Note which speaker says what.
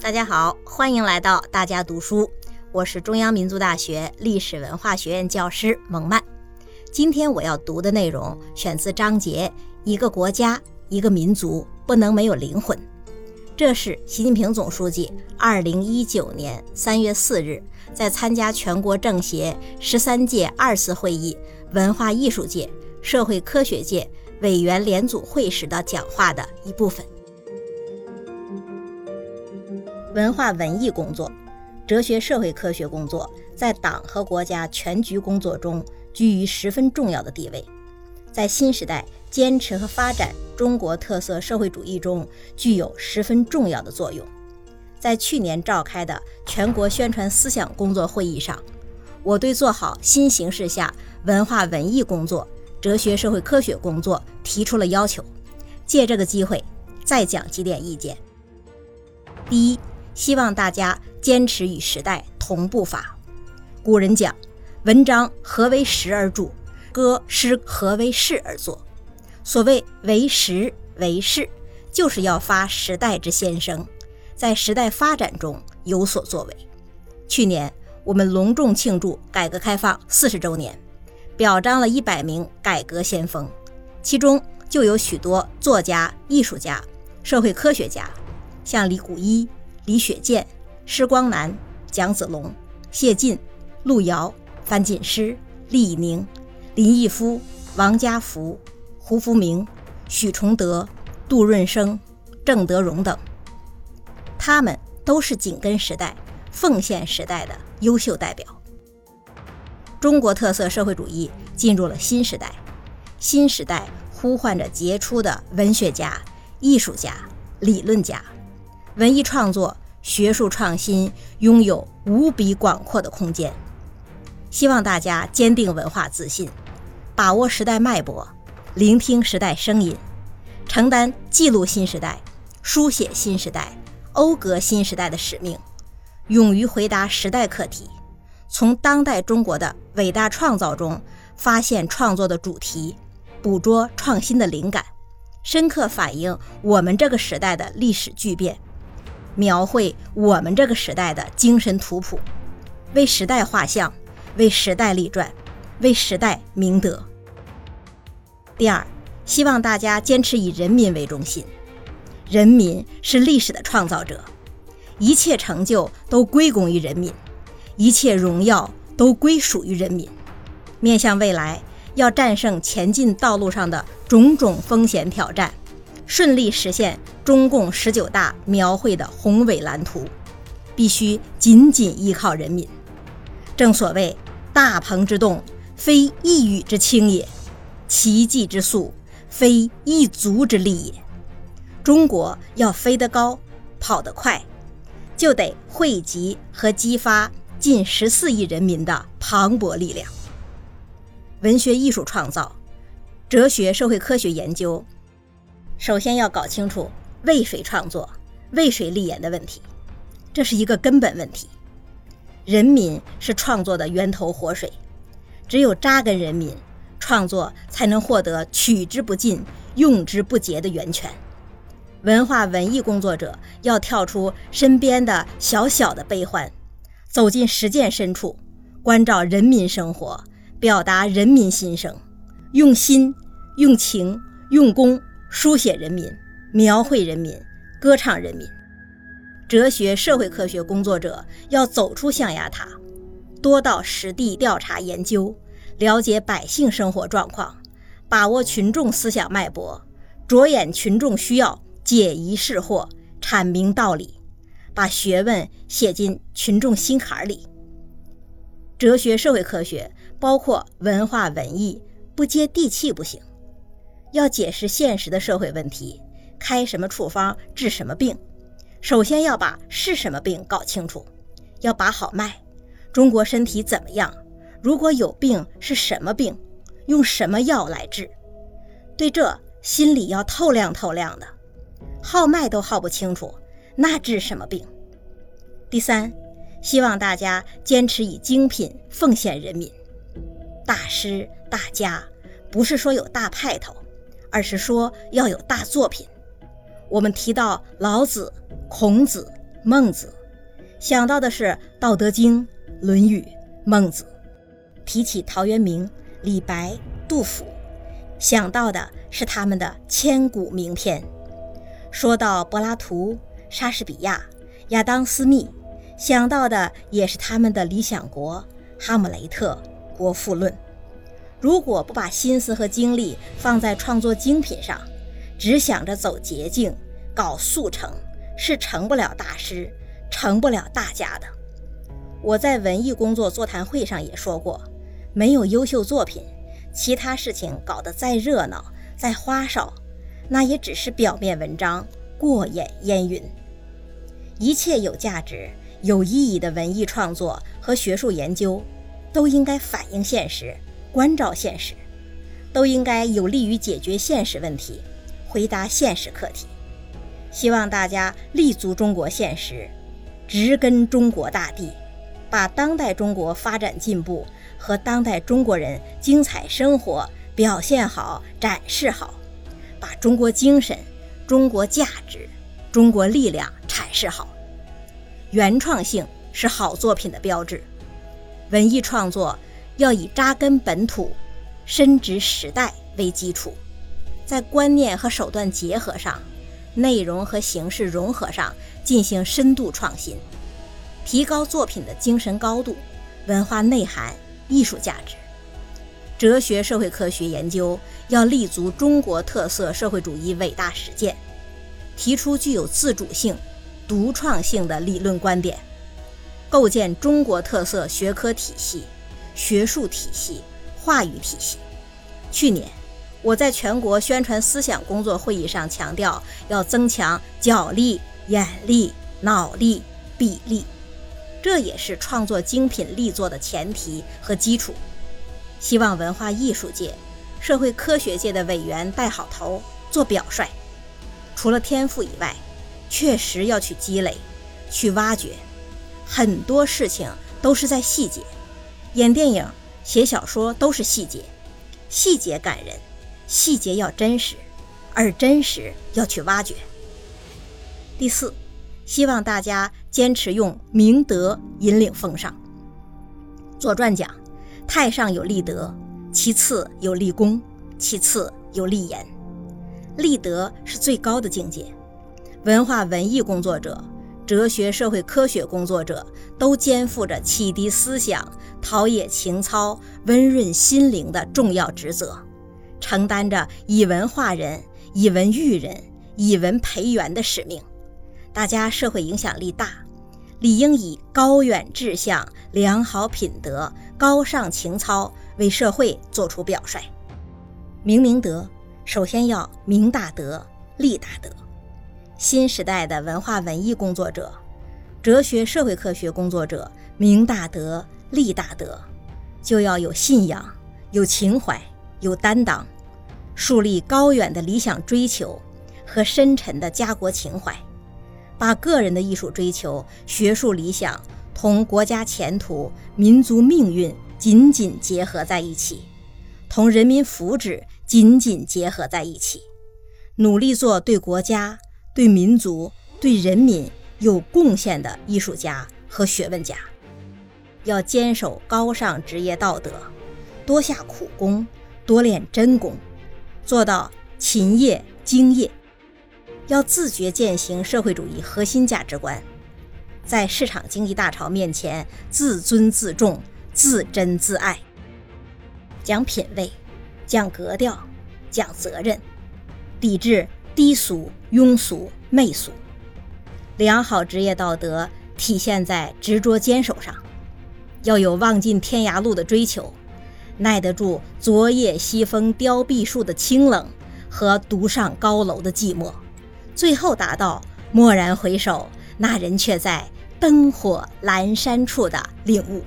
Speaker 1: 大家好，欢迎来到大家读书，我是中央民族大学历史文化学院教师蒙曼。今天我要读的内容选自章节《一个国家、一个民族不能没有灵魂》，这是习近平总书记二零一九年三月四日在参加全国政协十三届二次会议文化艺术界、社会科学界委员联组会时的讲话的一部分。文化文艺工作、哲学社会科学工作在党和国家全局工作中居于十分重要的地位，在新时代坚持和发展中国特色社会主义中具有十分重要的作用。在去年召开的全国宣传思想工作会议上，我对做好新形势下文化文艺工作、哲学社会科学工作提出了要求。借这个机会，再讲几点意见。第一。希望大家坚持与时代同步发。古人讲：“文章何为时而著，歌诗何为事而作。”所谓“为时为事”，就是要发时代之先声，在时代发展中有所作为。去年我们隆重庆祝改革开放四十周年，表彰了一百名改革先锋，其中就有许多作家、艺术家、社会科学家，像李谷一。李雪健、施光南、蒋子龙、谢晋、路遥、樊锦诗、厉以宁、林毅夫、王家福、胡福明、许崇德、杜润生、郑德荣等，他们都是紧跟时代、奉献时代的优秀代表。中国特色社会主义进入了新时代，新时代呼唤着杰出的文学家、艺术家、理论家。文艺创作、学术创新拥有无比广阔的空间。希望大家坚定文化自信，把握时代脉搏，聆听时代声音，承担记录新时代、书写新时代、讴歌新时代的使命，勇于回答时代课题，从当代中国的伟大创造中发现创作的主题，捕捉创新的灵感，深刻反映我们这个时代的历史巨变。描绘我们这个时代的精神图谱，为时代画像，为时代立传，为时代明德。第二，希望大家坚持以人民为中心，人民是历史的创造者，一切成就都归功于人民，一切荣耀都归属于人民。面向未来，要战胜前进道路上的种种风险挑战。顺利实现中共十九大描绘的宏伟蓝图，必须紧紧依靠人民。正所谓“大鹏之动，非一羽之轻也；奇迹之速，非一足之力也。”中国要飞得高、跑得快，就得汇集和激发近十四亿人民的磅礴力量。文学艺术创造、哲学社会科学研究。首先要搞清楚为谁创作、为谁立言的问题，这是一个根本问题。人民是创作的源头活水，只有扎根人民，创作才能获得取之不尽、用之不竭的源泉。文化文艺工作者要跳出身边的小小的悲欢，走进实践深处，关照人民生活，表达人民心声，用心、用情、用功。书写人民，描绘人民，歌唱人民。哲学社会科学工作者要走出象牙塔，多到实地调查研究，了解百姓生活状况，把握群众思想脉搏，着眼群众需要，解疑释惑，阐明道理，把学问写进群众心坎里。哲学社会科学包括文化文艺，不接地气不行。要解释现实的社会问题，开什么处方治什么病，首先要把是什么病搞清楚，要把好脉。中国身体怎么样？如果有病是什么病？用什么药来治？对这心里要透亮透亮的，号脉都号不清楚，那治什么病？第三，希望大家坚持以精品奉献人民。大师大家，不是说有大派头。而是说要有大作品。我们提到老子、孔子、孟子，想到的是《道德经》《论语》《孟子》；提起陶渊明、李白、杜甫，想到的是他们的千古名篇。说到柏拉图、莎士比亚、亚当·斯密，想到的也是他们的《理想国》《哈姆雷特》《国富论》。如果不把心思和精力放在创作精品上，只想着走捷径、搞速成，是成不了大师、成不了大家的。我在文艺工作座谈会上也说过，没有优秀作品，其他事情搞得再热闹、再花哨。那也只是表面文章，过眼烟云。一切有价值、有意义的文艺创作和学术研究，都应该反映现实、关照现实，都应该有利于解决现实问题、回答现实课题。希望大家立足中国现实，植根中国大地，把当代中国发展进步和当代中国人精彩生活表现好、展示好。把中国精神、中国价值、中国力量阐释好，原创性是好作品的标志。文艺创作要以扎根本土、深植时代为基础，在观念和手段结合上、内容和形式融合上进行深度创新，提高作品的精神高度、文化内涵、艺术价值。哲学社会科学研究要立足中国特色社会主义伟大实践，提出具有自主性、独创性的理论观点，构建中国特色学科体系、学术体系、话语体系。去年，我在全国宣传思想工作会议上强调，要增强脚力、眼力、脑力、笔力，这也是创作精品力作的前提和基础。希望文化艺术界、社会科学界的委员带好头，做表率。除了天赋以外，确实要去积累、去挖掘。很多事情都是在细节，演电影、写小说都是细节，细节感人，细节要真实，而真实要去挖掘。第四，希望大家坚持用明德引领风尚。《左传》讲。太上有立德，其次有立功，其次有立言。立德是最高的境界。文化文艺工作者、哲学社会科学工作者都肩负着启迪思想、陶冶情操、温润心灵的重要职责，承担着以文化人、以文育人、以文培元的使命。大家社会影响力大。理应以高远志向、良好品德、高尚情操为社会做出表率。明明德，首先要明大德、立大德。新时代的文化文艺工作者、哲学社会科学工作者，明大德、立大德，就要有信仰、有情怀、有担当，树立高远的理想追求和深沉的家国情怀。把个人的艺术追求、学术理想同国家前途、民族命运紧紧结合在一起，同人民福祉紧紧结合在一起，努力做对国家、对民族、对人民有贡献的艺术家和学问家。要坚守高尚职业道德，多下苦功，多练真功，做到勤业精业。要自觉践行社会主义核心价值观，在市场经济大潮面前自尊自重、自珍自爱，讲品位、讲格调、讲责任，抵制低俗、庸俗、媚俗。良好职业道德体现在执着坚守上，要有望尽天涯路的追求，耐得住昨夜西风凋碧树的清冷和独上高楼的寂寞。最后达到蓦然回首，那人却在灯火阑珊处的领悟。